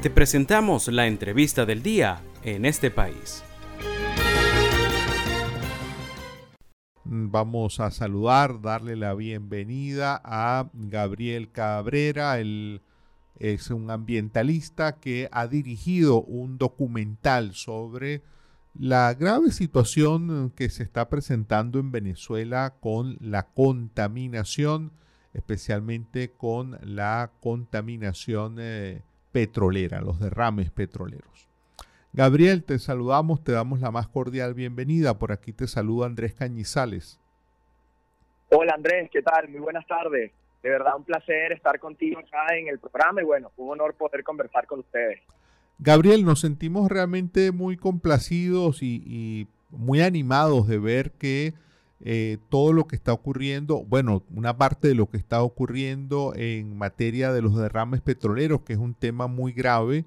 Te presentamos la entrevista del día en este país. Vamos a saludar, darle la bienvenida a Gabriel Cabrera, él es un ambientalista que ha dirigido un documental sobre la grave situación que se está presentando en Venezuela con la contaminación, especialmente con la contaminación eh, petrolera, los derrames petroleros. Gabriel, te saludamos, te damos la más cordial bienvenida. Por aquí te saluda Andrés Cañizales. Hola Andrés, ¿qué tal? Muy buenas tardes. De verdad un placer estar contigo acá en el programa y bueno, un honor poder conversar con ustedes. Gabriel, nos sentimos realmente muy complacidos y, muy animados de ver que eh, todo lo que está ocurriendo, bueno, una parte de lo que está ocurriendo en materia de los derrames petroleros, que es un tema muy grave,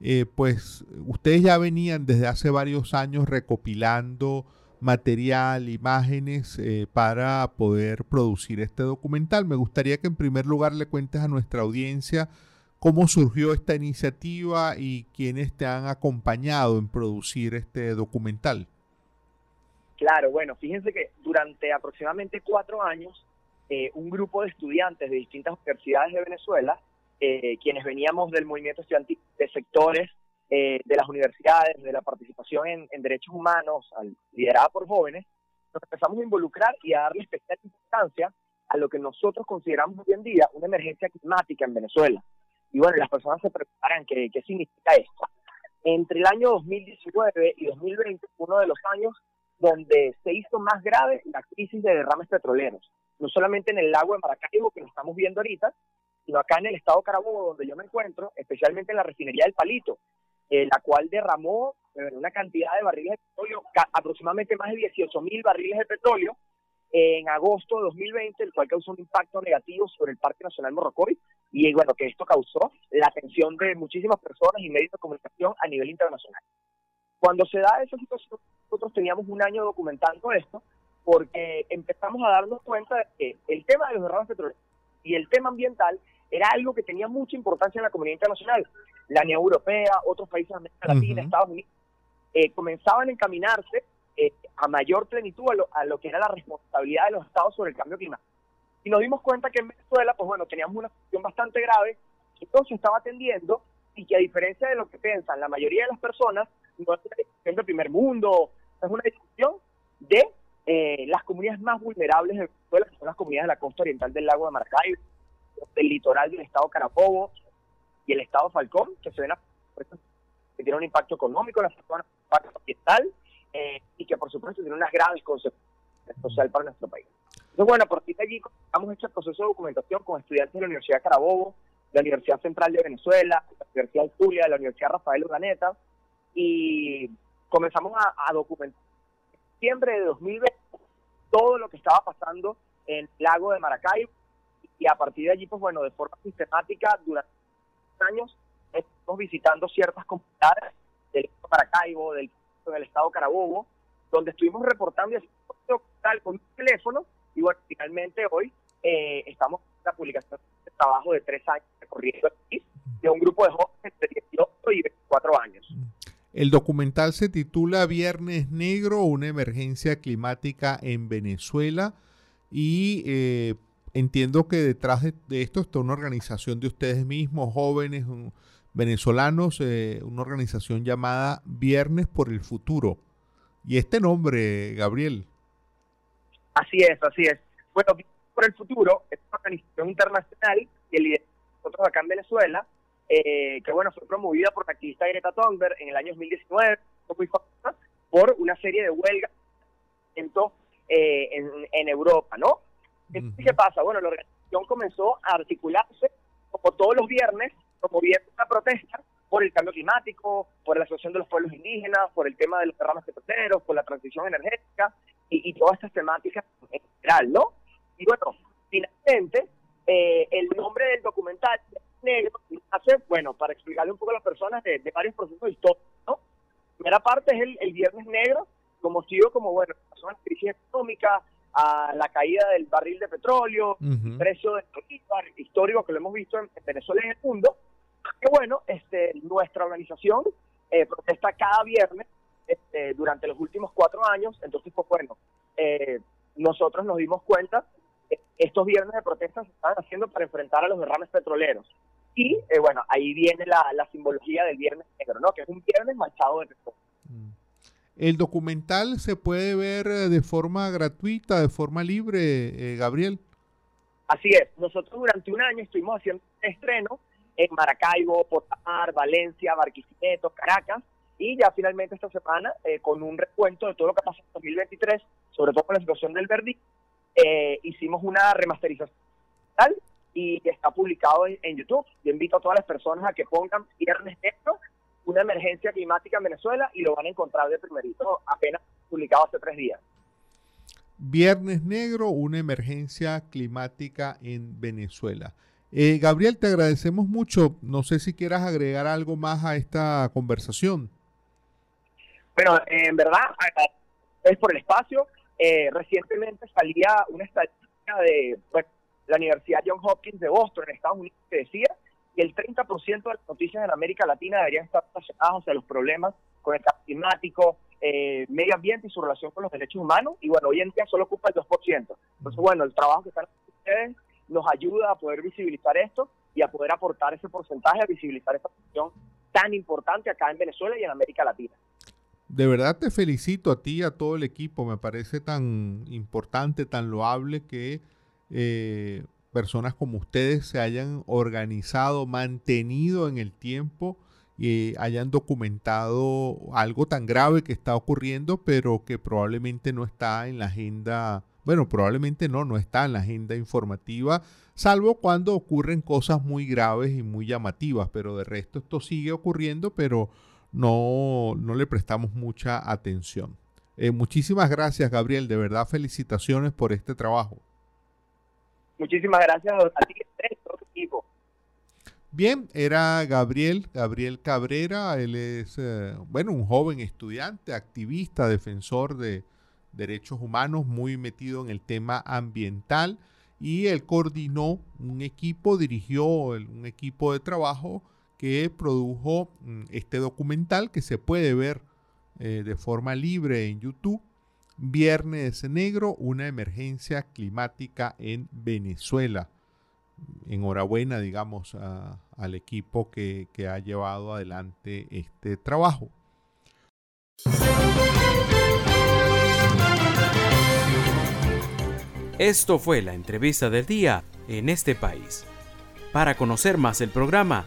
eh, pues ustedes ya venían desde hace varios años recopilando material, imágenes eh, para poder producir este documental. Me gustaría que en primer lugar le cuentes a nuestra audiencia cómo surgió esta iniciativa y quiénes te han acompañado en producir este documental. Claro, bueno, fíjense que durante aproximadamente cuatro años, eh, un grupo de estudiantes de distintas universidades de Venezuela, eh, quienes veníamos del movimiento estudiantil de sectores eh, de las universidades, de la participación en, derechos humanos, liderada por jóvenes, nos empezamos a involucrar y a darle especial importancia a lo que nosotros consideramos hoy en día una emergencia climática en Venezuela. Y bueno, las personas se preguntarán qué, qué significa esto. Entre el año 2019 y 2020, uno de los años donde se hizo más grave la crisis de derrames petroleros, no solamente en el lago de Maracaibo, que lo estamos viendo ahorita, sino acá en el estado Carabobo, donde yo me encuentro, especialmente en la refinería del Palito, eh, la cual derramó eh, una cantidad de barriles de petróleo, aproximadamente más de 18 mil barriles de petróleo, en agosto de 2020, el cual causó un impacto negativo sobre el Parque Nacional Morrocoy y bueno, que esto causó la atención de muchísimas personas y medios de comunicación a nivel internacional. Cuando se da esa situación, nosotros teníamos un año documentando esto porque empezamos a darnos cuenta de que el tema de los derrames petroleros y el tema ambiental era algo que tenía mucha importancia en la comunidad internacional. La Unión Europea, otros países de América Latina, Estados Unidos, eh, comenzaban a encaminarse eh, a mayor plenitud a lo, que era la responsabilidad de los estados sobre el cambio climático. Y nos dimos cuenta que en Venezuela, pues bueno, teníamos una situación bastante grave que todo se estaba atendiendo y que a diferencia de lo que piensan la mayoría de las personas, no es una discusión del primer mundo, es una discusión de eh, las comunidades más vulnerables de Venezuela, que son las comunidades de la costa oriental del lago de Maracaibo, del litoral del estado Carabobo y el estado Falcón, que se ven a, que tiene un impacto económico en la zona, ambiental eh, y que por supuesto tiene unas graves consecuencias sociales para nuestro país. Entonces, bueno, por de allí hemos hecho el proceso de documentación con estudiantes de la Universidad Carabobo, la Universidad Central de Venezuela, la Universidad Zulia, la Universidad Rafael Urdaneta, y comenzamos a, documentar en septiembre de 2020 todo lo que estaba pasando en el lago de Maracaibo, y a partir de allí, pues bueno, de forma sistemática, durante años, estamos visitando ciertas comunidades del Maracaibo, del en el estado Carabobo, donde estuvimos reportando con un teléfono y bueno, finalmente hoy eh, estamos en la publicación de trabajo de tres años recorriendo aquí de un grupo de jóvenes de 18 y 24 años. El documental se titula Viernes Negro, una emergencia climática en Venezuela y eh, entiendo que detrás de, esto está una organización de ustedes mismos, jóvenes, venezolanos, eh, una organización llamada Viernes por el Futuro. ¿Y este nombre, Gabriel? Así es, así es. Bueno, Viernes por el Futuro es una organización internacional que lideramos nosotros acá en Venezuela, eh, que bueno, fue promovida por la activista Greta Thunberg en el año 2019, por una serie de huelgas eh, en, en Europa, ¿no? ¿qué pasa? Bueno, la organización comenzó a articularse como todos los viernes promoviendo una protesta por el cambio climático, por la asociación de los pueblos indígenas, por el tema de los derrames petroleros, por la transición energética y, todas estas temáticas en general, ¿no? Y bueno, finalmente, eh, el nombre del documental negro hace, bueno, para explicarle un poco a las personas de, varios procesos históricos, ¿no? La primera parte es el, Viernes Negro, como sido como, bueno, una crisis económica, a la caída del barril de petróleo, precio del histórico que lo hemos visto en, Venezuela y en el mundo, que bueno, este, nuestra organización eh, protesta cada viernes este, durante los últimos cuatro años, entonces pues bueno, eh, nosotros nos dimos cuenta que estos viernes de protesta se estaban haciendo para enfrentar a los derrames petroleros. Y eh, bueno, ahí viene la, la, simbología del viernes negro, ¿no? Que es un viernes manchado de petróleo. Mm. El documental se puede ver de forma gratuita, de forma libre, Gabriel. Así es, nosotros durante un año estuvimos haciendo estreno en Maracaibo, Potamar, Valencia, Barquisimeto, Caracas, y ya finalmente esta semana, eh, con un recuento de todo lo que pasó en 2023, sobre todo con la situación del Verdi, eh, hicimos una remasterización y está publicado en, YouTube. Yo invito a todas las personas a que pongan Viernes Negro, una emergencia climática en Venezuela, y lo van a encontrar de primerito, apenas publicado hace tres días. Viernes Negro, una emergencia climática en Venezuela. Eh, Gabriel, te agradecemos mucho. No sé si quieras agregar algo más a esta conversación. Bueno, en verdad, es por el espacio. Eh, recientemente salía una estadística de la Universidad Johns Hopkins de Boston, en Estados Unidos, que decía que el 30% de las noticias en América Latina deberían estar relacionadas hacia los problemas con el cambio climático, eh, medio ambiente y su relación con los derechos humanos, y bueno, hoy en día solo ocupa el 2%. Entonces, bueno, el trabajo que están haciendo ustedes nos ayuda a poder visibilizar esto y a poder aportar ese porcentaje a visibilizar esta cuestión tan importante acá en Venezuela y en América Latina. De verdad te felicito a ti y a todo el equipo. Me parece tan importante, tan loable que eh, personas como ustedes se hayan organizado, mantenido en el tiempo y hayan documentado algo tan grave que está ocurriendo, pero que probablemente no está en la agenda, bueno, probablemente no, no está en la agenda informativa, salvo cuando ocurren cosas muy graves y muy llamativas, pero de resto esto sigue ocurriendo, pero no, no le prestamos mucha atención. Eh, muchísimas gracias, Gabriel, de verdad felicitaciones por este trabajo. Muchísimas gracias a ti, todo equipo. Bien, era Gabriel, Gabriel Cabrera, él es, eh, bueno, un joven estudiante, activista, defensor de derechos humanos, muy metido en el tema ambiental y él coordinó un equipo, dirigió un equipo de trabajo que produjo mm, este documental que se puede ver eh, de forma libre en YouTube. Viernes Negro, una emergencia climática en Venezuela enhorabuena, digamos, al equipo que, ha llevado adelante este trabajo. Esto fue la entrevista del día en este país. Para conocer más el programa,